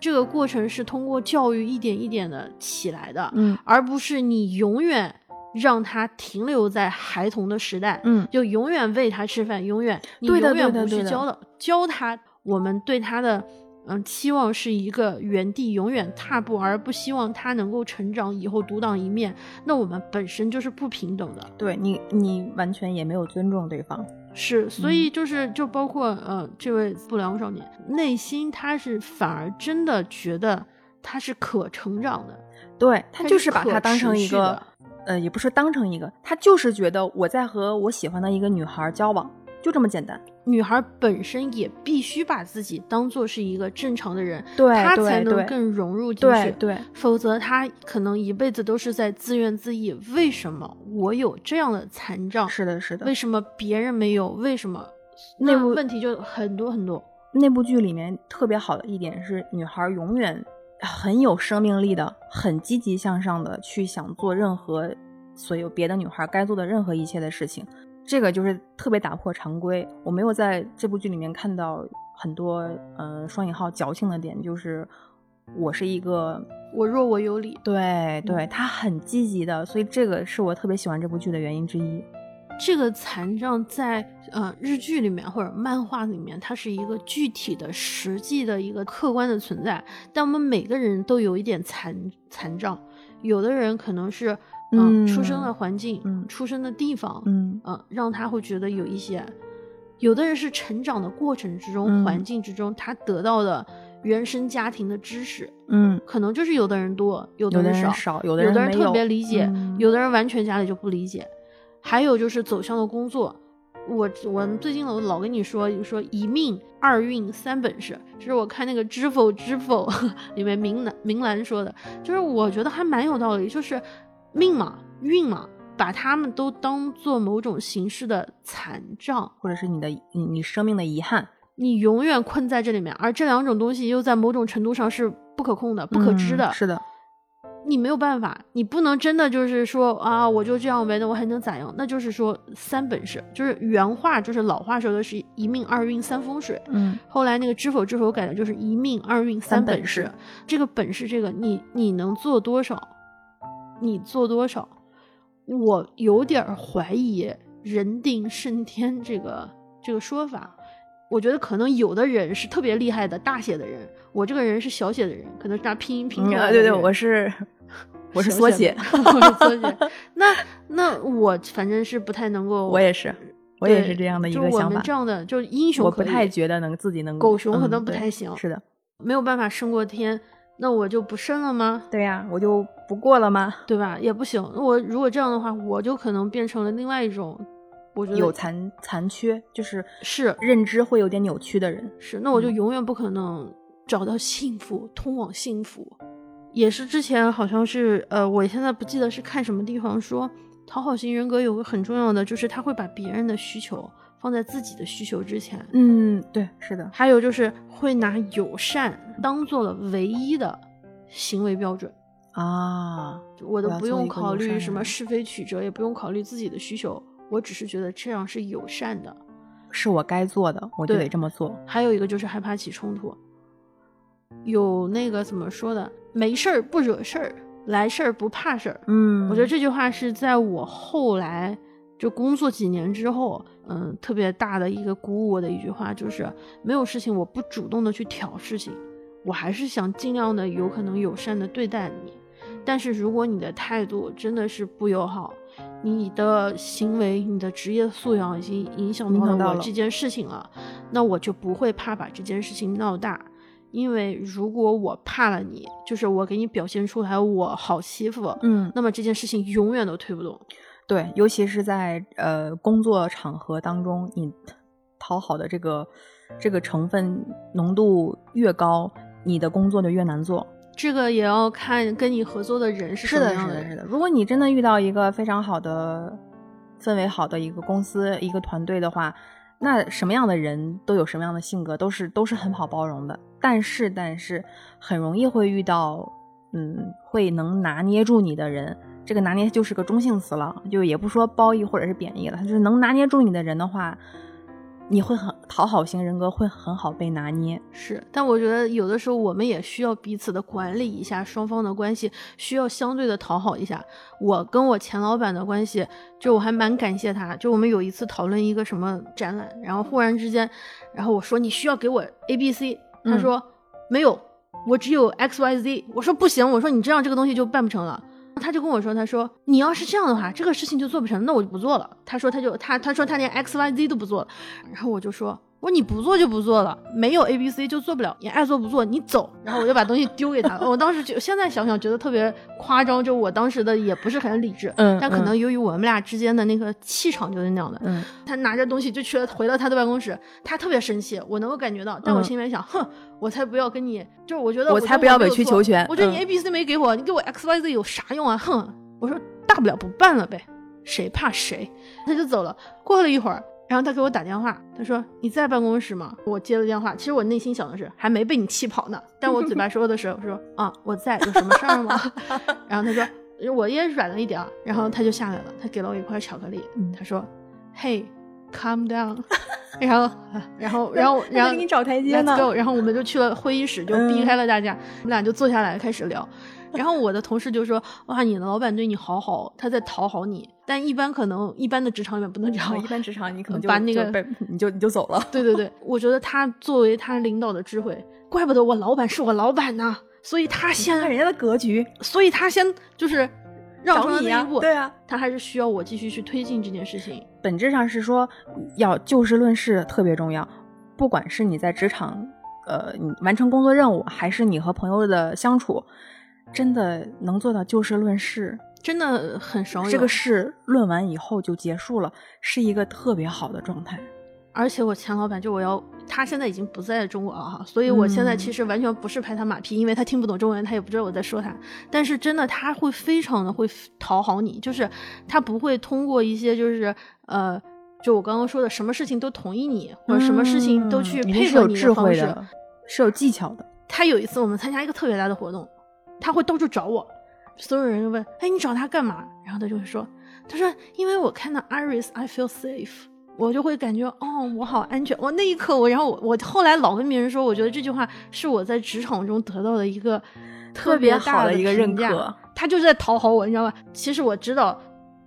这个过程是通过教育一点一点的起来的，
嗯
而不是你永远让他停留在孩童的时代，
嗯
就永远喂他吃饭，永远你永远不去教的教他，我们对他的嗯期望是一个原地永远踏步，而不希望他能够成长，以后独当一面，那我们本身就是不平等的。
对你，你完全也没有尊重对方。
是，所以就是就包括呃这位不良少年，内心他是反而真的觉得他是可成长的，
对他就是是把
可
它当成一个，呃，也不是当成一个，他就是觉得我在和我喜欢的一个女孩交往，就这么简单。
女孩本身也必须把自己当做是一个正常的人，
对
她才能更融入进去。
对对，
否则她可能一辈子都是在自怨自艾。为什么我有这样的残障？
是的，是的
为。什么别人没有？为什么？
那
问题就很多很多。
那部剧里面特别好的一点是，女孩永远很有生命力的，很积极向上的去想做任何所有别的女孩该做的任何一切的事情。这个就是特别打破常规。我没有在这部剧里面看到很多呃双引号矫情的点，就是我是一个
我弱我有理。
对对，
嗯
他很积极的，所以这个是我特别喜欢这部剧的原因之一。
这个残障在呃日剧里面或者漫画里面，它是一个具体的、实际的一个客观的存在。但我们每个人都有一点残残障，有的人可能是嗯
嗯
出生的环境、
嗯
出生的地方，
嗯
啊，让他会觉得有一些；有的人是成长的过程之中、
嗯
环境之中，他得到的原生家庭的知识，
嗯，
可能就是有的人多，有
有的
人少。
人少，有的
有的人特别理解，
嗯
有的人完全家里就不理解。还有就是走向的工作，我我最近我老跟你说，就说一命二运三本事，就是我看那个《知否知否》里面明兰明兰说的，就是我觉得还蛮有道理，就是命嘛运嘛，把他们都当做某种形式的残障，
或者是你的你你生命的遗憾，
你永远困在这里面，而这两种东西又在某种程度上是不可控的、不可知的，
嗯是的，
你没有办法，你不能真的就是说啊，我就这样呗，那我还能咋样？那就是说三本事，就是原话，就是老话说的是一命二运三风水。
嗯
后来那个知否知否改的就是一命二运
三本
本。事这个本事，这个你你能做多少？你做多少？我有点儿怀疑“人定胜天”这个这个说法。我觉得可能有的人是特别厉害的大写的人，我这个人是小写的人，可能是拿拼音拼出来的
嗯对对，我是我是缩写，
我是缩写。那那我反正是不太能够，
我也是，我也是这样的一个想法。
们这样的，就是英雄
我不太觉得能自己能
狗熊可能不太行
是的，
没有办法胜过天，那我就不胜了吗？
对呀，我就不过了吗？
对吧？也不行。我如果这样的话，我就可能变成了另外一种，我觉得
有残残缺，就是
是
认知会有点扭曲的人。
是，那我就
嗯
永远不可能找到幸福，通往幸福。也是之前好像是呃，我现在不记得是看什么地方说，讨好型人格有个很重要的，就是他会把别人的需求放在自己的需求之前。
嗯，对，是的，
还有就是会拿友善当做了唯一的行为标准，
啊，
我都不用考虑什么是非曲折，也不用考虑自己的需求，我只是觉得这样是友善的。
是我该做的，我就得这么做。
还有一个就是害怕起冲突，有那个怎么说的，没事儿不惹事儿，来事儿不怕事儿。
嗯，
我觉得这句话是在我后来就工作几年之后，嗯，特别大的一个鼓舞我的一句话，就是没有事情我不主动的去挑事情，我还是想尽量的有可能友善的对待你。但是如果你的态度真的是不友好，你的行为、你的职业素养已经影响到
了
我这件事情了，那我就不会怕把这件事情闹大。因为如果我怕了你，就是我给你表现出来我好欺负，
嗯，
那么这件事情永远都推不动。
对，尤其是在呃工作场合当中，你讨好的这个这个成分浓度越高，你的工作就越难做。
这个也要看跟你合作的人是什
是的，是的，
么样人。
是的。如果你真的遇到一个非常好的氛围好的一个公司、一个团队的话，那什么样的人都有什么样的性格，都是都是很好包容的。但是，但是很容易会遇到，嗯，会能拿捏住你的人。这个拿捏就是个中性词了，就也不说褒义或者是贬义了，就是能拿捏住你的人的话，你会很讨好型人格会很好被拿捏。
是，但我觉得有的时候我们也需要彼此的管理一下双方的关系，需要相对的讨好一下。我跟我前老板的关系，就我还蛮感谢他。就我们有一次讨论一个什么展览，然后忽然之间，然后我说你需要给我 A B C，他说、没有，我只有 X Y Z。我说不行，我说你这样这个东西就办不成了。他就跟我说，他说你要是这样的话，这个事情就做不成，那我就不做了。他说他就他他说他连 X Y Z 都不做了，然后我就说。我说你不做就不做了，没有 A B C 就做不了，你爱做不做，你走。然后我就把东西丢给他了。我当时就现在想想觉得特别夸张，就我当时的也不是很理智，
嗯
但可能由于我们俩之间的那个气场就是那样的。
嗯，
他拿着东西就去了，回了他的办公室，他特别生气，我能够感觉到，但我
嗯
心里面想，哼，我才不要跟你，就是我觉得
我
觉
才不要委曲求全
我觉得你
嗯
A B C 没给我，你给我 X Y Z 有啥用啊？哼，我说大不了不办了呗，谁怕谁？他就走了。过了一会儿，然后他给我打电话，他说你在办公室吗？我接了电话，其实我内心想的是还没被你气跑呢，但我嘴巴说的时候说啊我在，有什么事儿吗？然后他说我也软了一点儿，然后他就下来了，他给了我一块巧克力，
嗯
他说嘿。Calm down，然后，然后，然后，然后
给你找台阶
Let's
呢。
go，然后我们就去了会议室，就避开了大家，我们俩就坐下来开始聊。然后我的同事就说：“哇，你的老板对你好好，他在讨好你。但一般可能一般的职场里面不能这样。
一般职场你可能就
把那个
你就你就走了。
对对对，我觉得他作为他领导的智慧，怪不得我老板是我老板呢。所以他先，
看人家的格局，
所以他先就是让出
找你呀
了那一步。
对啊，
他还是需要我继续去推进这件事情。
本质上是说要就事论事特别重要，不管是你在职场，呃，你完成工作任务，还是你和朋友的相处，真的能做到就事论事，
真的很少有
这个事论完以后就结束了，是一个特别好的状态。
而且我前老板就我要，他现在已经不在中国了哈，所以我现在
嗯
其实完全不是拍他马屁，因为他听不懂中文，他也不知道我在说他。但是真的他会非常的会讨好你，就是他不会通过一些就是呃，就我刚刚说的什么事情都同意你，或者什么事情都去
嗯
配合你
是有智
方式。
慧的，是有技巧的。
他有一次我们参加一个特别大的活动，他会到处找我，所有人就问：“哎，你找他干嘛？”然后他就会说：“他说因为我看到 Iris，I feel safe。”我就会感觉哦，我好安全。我那一刻，我然后我我后来老跟别人说，我觉得这句话是我在职场中得到的一个
特
别
别好
的
的一个认
价
可。
他就是在讨好我，你知道吧？其实我知道，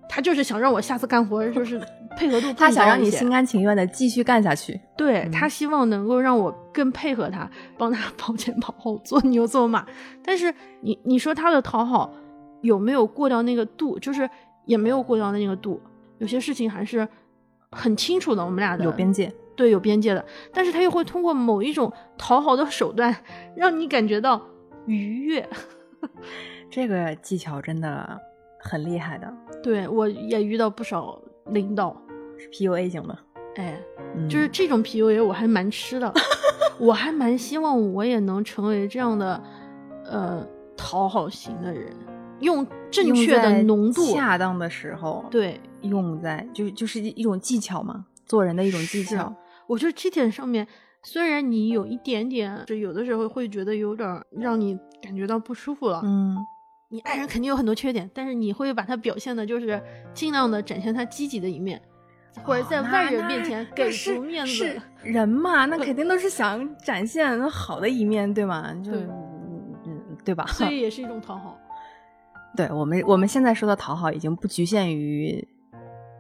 他就是想让我下次干活就是配合度更
他想让你心甘情愿的继续干下去。
对、
嗯
他希望能够让我更配合他，帮他跑前跑后，做牛做马。但是你你说他的讨好有没有过掉那个度？就是也没有过掉那个度，有些事情还是很清楚的，我们俩的
有边界，
对有边界的。但是他又会通过某一种讨好的手段，让你感觉到愉悦。
这个技巧真的很厉害的，
对我也遇到不少领导，
是 PUA 型的。
哎，
嗯
就是这种 PUA 我还蛮吃的，我还蛮希望我也能成为这样的，呃，讨好型的人，用正确的浓度，
恰当的时候，，
对，
用在就就是一种技巧嘛，做人的一种技巧。
我觉得这点上面，虽然你有一点点，就有的时候会觉得有点儿让你感觉到不舒服了，
嗯，
你爱人肯定有很多缺点，但是你会把他表现的，就是尽量的展现他积极的一面，或者在外人面前给足面子
是。人嘛，那肯定都是想展现好的一面，对吗？就
对
嗯，对吧？
所以也是一种讨好。
对我们我们现在说的讨好，已经不局限于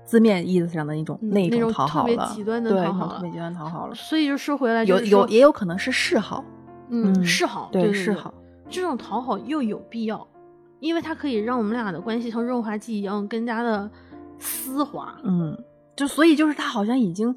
字面意思上的那种、
嗯
那
那种
种讨好了，
特别极端的
对
讨好了
特别极端讨好了。
所以就说回来，
有
就是说
有也有可能是示好，
嗯，
嗯
示好，对对
示好。
这种讨好又有必要，因为它可以让我们俩的关系像润滑剂一样更加的丝滑。
嗯，就所以就是他好像已经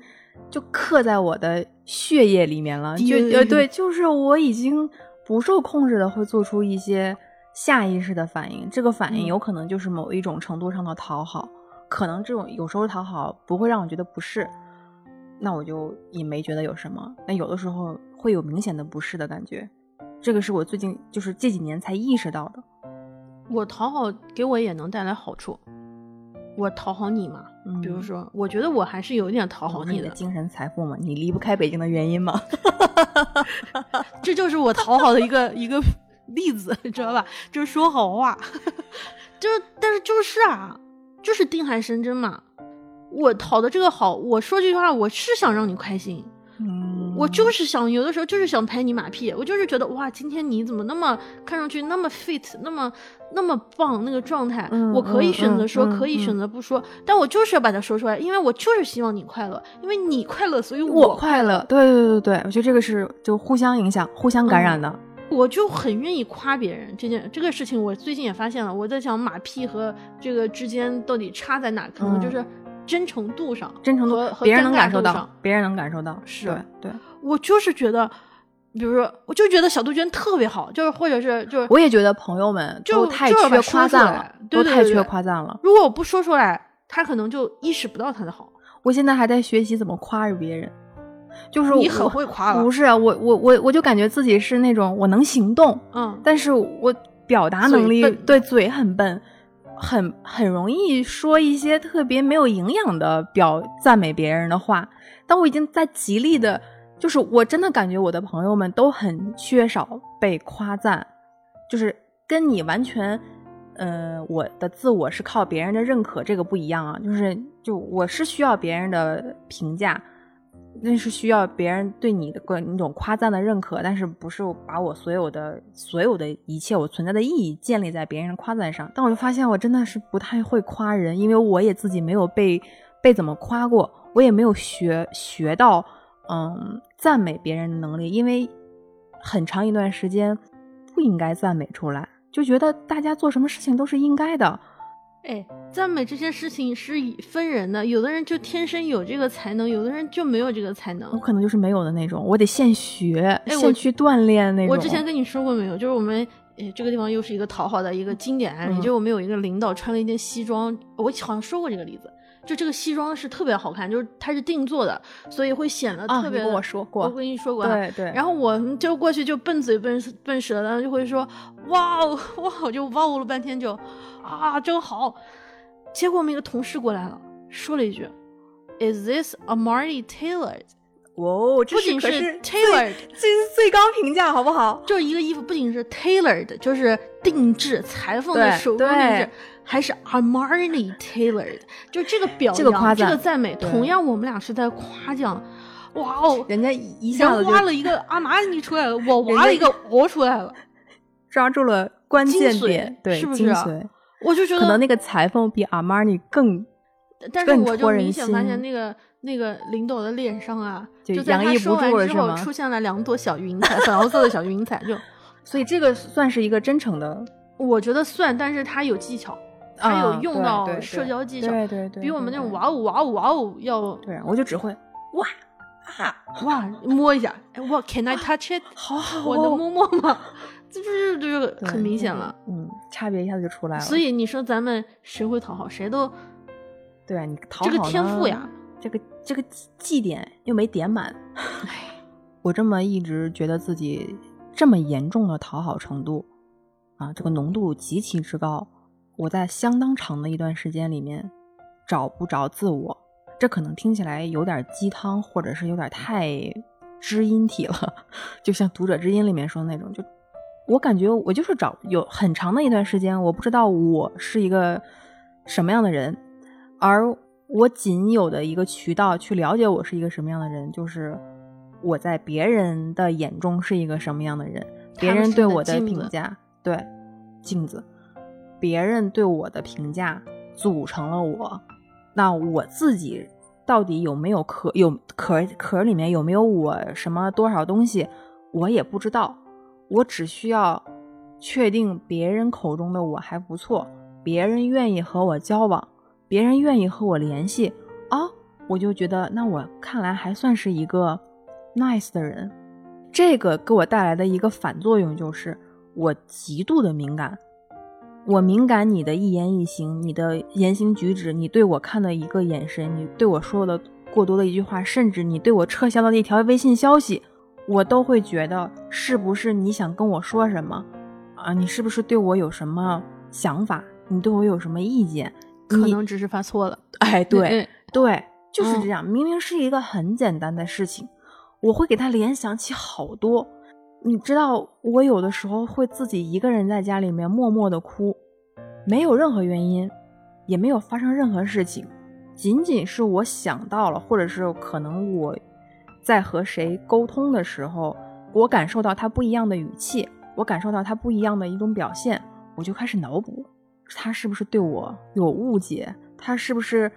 就刻在我的血液里面了，就呃对，就是我已经不受控制的会做出一些下意识的反应，这个反应
嗯
有可能就是某一种程度上的讨好，可能这种有时候讨好不会让我觉得不适，那我就也没觉得有什么，那有的时候会有明显的不适的感觉，这个是我最近就是这几年才意识到的。
我讨好给我也能带来好处，我讨好你嘛，
嗯
比如说，我觉得我还是有一点讨好你的，
你的精神财富嘛，你离不开北京的原因嘛。
这就是我讨好的一个一个例子，你 知道吧？就是说好话，就是但是就是啊，就是定海神针嘛。我讨的这个好，我说这句话我是想让你开心，
嗯，
我就是想有的时候就是想拍你马屁，我就是觉得哇，今天你怎么那么看上去那么 fit，那么那么棒那个状态，
嗯
我可以选择说，可以
嗯
选择不说，但我就是要把它说出来，因为我就是希望你快乐，因为你快乐，所以
我
快
快乐，对对对对，我觉得这个是就互相影响、互相感染的。
我就很愿意夸别人这件这个事情，我最近也发现了，我在想马屁和这个之间到底差在哪，可能
嗯
就是真诚度上，
真诚度
和，
别人能感受到，别人能感受到，
是
对对。
我就是觉得，比如说，我就觉得小杜鹃特别好，就是或者是就是，
我也觉得朋友们
就
都太缺夸赞了，都太缺夸赞了。
如果我不说出来，他可能就意识不到他的好。
我现在还在学习怎么夸着别人，就是
你很会夸了
不，是啊我我我我就感觉自己是那种我能行动，
嗯，
但是我表达能力
嘴
对嘴很笨，很很容易说一些特别没有营养的表赞美别人的话。但我已经在极力的，就是我真的感觉我的朋友们都很缺少被夸赞，就是跟你完全。呃，我的自我是靠别人的认可，这个不一样啊。就是，就我是需要别人的评价，那是需要别人对你的个那种夸赞的认可，但是不是把我所有的所有的一切我存在的意义建立在别人的夸赞上。但我就发现我真的是不太会夸人，因为我也自己没有被被怎么夸过，我也没有学学到嗯赞美别人的能力，因为很长一段时间不应该赞美出来，就觉得大家做什么事情都是应该的。
哎，赞美这件事情是以分人的，有的人就天生有这个才能，有的人就没有这个才能
我。可能就是没有的那种，我得现学，现去锻炼那种。
我之前跟你说过没有？就是我们，哎，这个地方又是一个讨好的一个经典案例，
嗯
就是我们有一个领导穿了一件西装，我好像说过这个例子，就这个西装是特别好看，就是它是定做的，所以会显得
啊，
特别。
你跟我说过，
我跟你说过啊，
对对，
然后我就过去就笨嘴笨笨舌的，就会说哇哦哇哦，就哇哦了半天就啊真好。结果我们一个同事过来了，说了一句：“Is this Armani tailored？”
哦，这
不仅是 tailored，
这是最高评价，好不好？
就是一个衣服，不仅是 tailored，就是定制裁缝的手工定制，还是 Armani tailored，就这个表扬、
这个夸赞
这个赞美，同样我们俩是在夸奖。哇哦，
人家一下子
挖了一个阿玛尼出来了，我挖了一个我出来了，
抓住了关键点，对，
是不是。我就觉得
可能那个裁缝比阿玛尼更更
但是我就明显发现那个那个领导的脸上啊，
就
就在他
洋溢不
说完之后
住了是吗
出现了两朵小云彩，粉红色的小云彩，就
所以这个算是一个真诚的，
我觉得算，但是他有技巧，他
啊
有用到社交技巧，
对对对，
比我们那种哇哦哇哦哇哦要
对，我就只会哇啊，
哇摸一下，哎哇，Can I touch it？
好好，
我能摸摸吗？这就是就是很明显了。，
嗯，差别一下子就出来了。
所以你说咱们谁会讨好谁都
对啊，你讨好
这个天赋呀，
这个这个绩绩点又没点满，
哎，
我这么一直觉得自己这么严重的讨好程度啊，这个浓度极其之高，我在相当长的一段时间里面找不着自我。这可能听起来有点鸡汤，或者是有点太知音体了，就像《读者知音》里面说的那种，就我感觉我就是找有很长的一段时间，我不知道我是一个什么样的人，而我仅有的一个渠道去了解我是一个什么样的人，就是我在别人的眼中是一个什么样的人，别人对我的评价，对镜子，别人对我的评价组成了我，那我自己到底有没有壳有壳壳里面有没有我什么多少东西，我也不知道，我只需要确定别人口中的我还不错，别人愿意和我交往，别人愿意和我联系啊，我就觉得那我看来还算是一个 nice 的人。这个给我带来的一个反作用就是，我极度的敏感，我敏感你的一言一行，你的言行举止，你对我看的一个眼神，你对我说的过多的一句话，甚至你对我撤销的那条微信消息，我都会觉得是不是你想跟我说什么啊？你是不是对我有什么想法？你对我有什么意见？
可能只是发错了。
哎，对、
嗯
对，就是
嗯
这样。明明是一个很简单的事情，我会给他联想起好多。你知道，我有的时候会自己一个人在家里面默默的哭，没有任何原因，也没有发生任何事情，仅仅是我想到了，或者是可能我在和谁沟通的时候，我感受到他不一样的语气，我感受到他不一样的一种表现，我就开始脑补，他是不是对我有误解？他是不是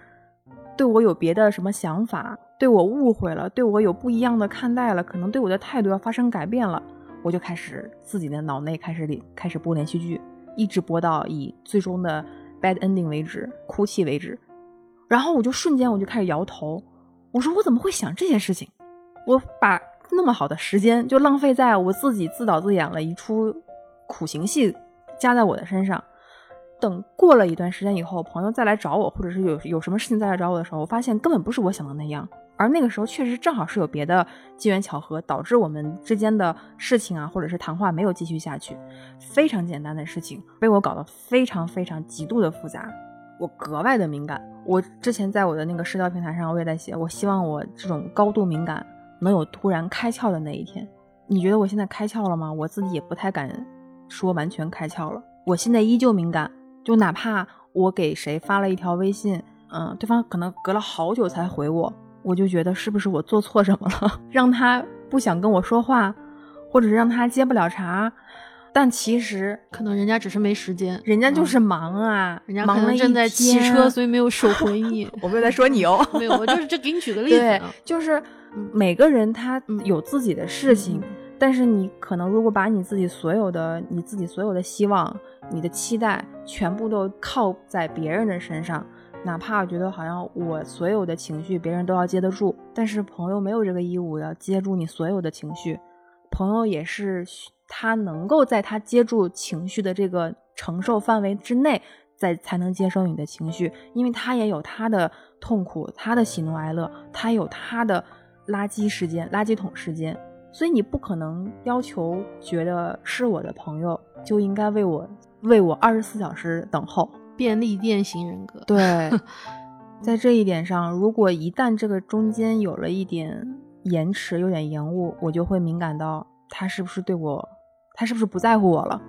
对我有别的什么想法？对我误会了？对我有不一样的看待了？可能对我的态度要发生改变了？我就开始自己的脑内开始里开始播连续剧，一直播到以最终的 bad ending 为止，哭泣为止。然后我就瞬间我就开始摇头，我说我怎么会想这些事情？我把那么好的时间就浪费在我自己自导自演了一出苦情戏，加在我的身上。等过了一段时间以后，朋友再来找我，或者是有有什么事情再来找我的时候，我发现根本不是我想的那样。而那个时候确实正好是有别的机缘巧合，导致我们之间的事情啊，或者是谈话没有继续下去。非常简单的事情被我搞得非常非常极度的复杂，我格外的敏感。我之前在我的那个社交平台上，我也在写，我希望我这种高度敏感能有突然开窍的那一天。你觉得我现在开窍了吗？我自己也不太敢说完全开窍了。我现在依旧敏感，就哪怕我给谁发了一条微信，嗯，对方可能隔了好久才回我。我就觉得是不是我做错什么了，让他不想跟我说话，或者是让他接不了茬？但其实
可能人家只是没时间，
人家就是忙啊，
人家可能正在骑车，所以没有手回你。
我没有在说你哦，
没有，我就是这给你举个例子。
对，就是每个人他有自己的事情，但是你可能如果把你自己所有的、你自己所有的希望、你的期待全部都靠在别人的身上。哪怕我觉得好像我所有的情绪别人都要接得住，但是朋友没有这个义务要接住你所有的情绪。朋友也是他能够在他接住情绪的这个承受范围之内，再才能接受你的情绪，因为他也有他的痛苦，他的喜怒哀乐，他有他的垃圾时间、垃圾桶时间，所以你不可能要求觉得是我的朋友就应该为我为我二十四小时等候。
便利店型人格，
对，在这一点上，如果一旦这个中间有了一点延迟，有点延误，我就会敏感到他是不是对我，他是不是不在乎我了，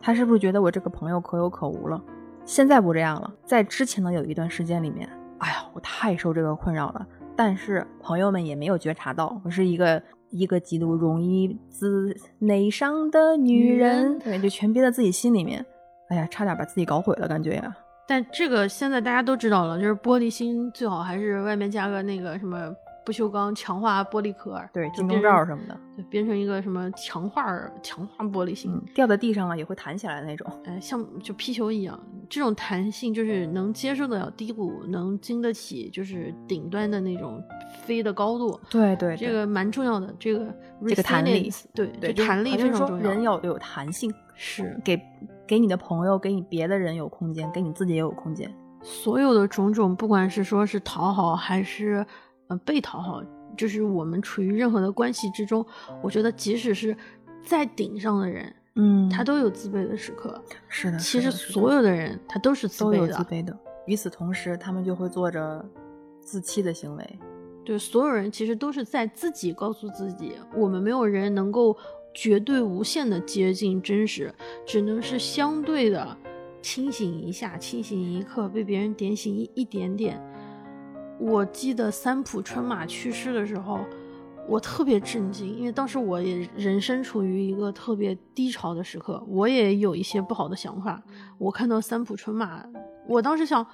他是不是觉得我这个朋友可有可无了？现在不这样了，在之前的有一段时间里面，哎呀，我太受这个困扰了，但是朋友们也没有觉察到我是一个一个极度容易自内伤的女人，对，就全憋在自己心里面。哎呀，差点把自己搞毁了，感觉呀！
但这个现在大家都知道了，就是玻璃心最好还是外面加个那个什么。不锈钢强化玻璃壳，
对，金钟罩什么的，
对，变成一个什么强化强化玻璃芯，
掉在地上了也会弹起来的那种，
哎，像就皮球一样，这种弹性就是能接受得了低谷，能经得起就是顶端的那种飞的高度，
对对，
这个蛮重要的，这个
这个弹力，
对
对，
弹力非常重
要，人要有弹性，
是
给给你的朋友，给你别的人有空间，给你自己也有空间，
所有的种种，不管是说是讨好还是呃被讨好。就是我们处于任何的关系之中，我觉得即使是在顶上的人，
嗯，
他都有自卑的时刻。
是的，
其实所有的人他都是自卑
的。自卑的。与此同时，他们就会做着自欺的行为。
对，所有人其实都是在自己告诉自己，我们没有人能够绝对无限的接近真实，只能是相对的清醒一下，清醒一刻，被别人点醒一一点点。我记得三浦春马去世的时候，我特别震惊，因为当时我也人生处于一个特别低潮的时刻，我也有一些不好的想法。我看到三浦春马，我当时想，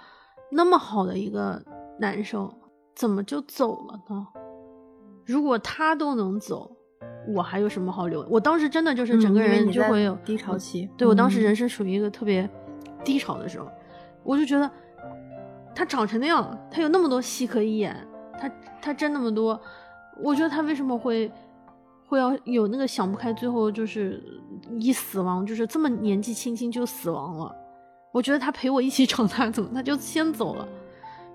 那么好的一个男生，怎么就走了呢？如果他都能走，我还有什么好留？我当时真的就是整个人就会有
低潮期。
对我当时人生处于一个特别低潮的时候，我就觉得。他长成那样，他有那么多戏可以演，他他挣那么多，我觉得他为什么会会要有那个想不开，最后就是一死亡，就是这么年纪轻轻就死亡了。我觉得他陪我一起长大，怎么他就先走了？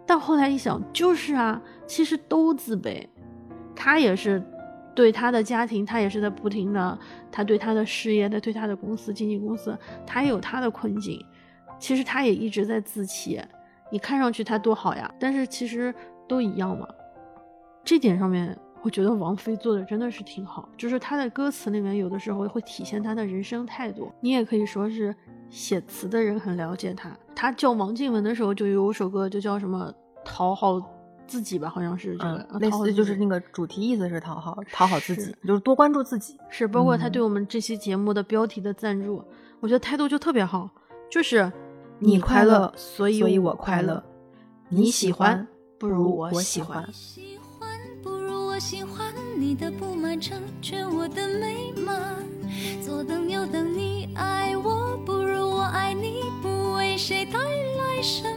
但后来一想，就是啊，其实都自卑，他也是对他的家庭，他也是在不停的，他对他的事业，他对他的公司经纪公司，他也有他的困境，其实他也一直在自欺。你看上去他多好呀，但是其实都一样嘛。这点上面，我觉得王菲做的真的是挺好，就是她的歌词里面有的时候会体现她的人生态度。你也可以说是写词的人很了解她。她叫王静文的时候，就有首歌就叫什么讨好自己吧，好像是这个，
嗯，类似就是那个主题意思是讨好讨好自己，就是多关注自己。
是，包括他对我们这期节目的标题的赞助，我觉得态度就特别好，就是
你
快
乐，
所
以所以
我
快乐。
你
喜
欢
不
如
我
喜
欢。
喜欢不如我喜欢你的不满，成全我的美满。左等右等，你爱我不如我爱你，不为谁带来什么。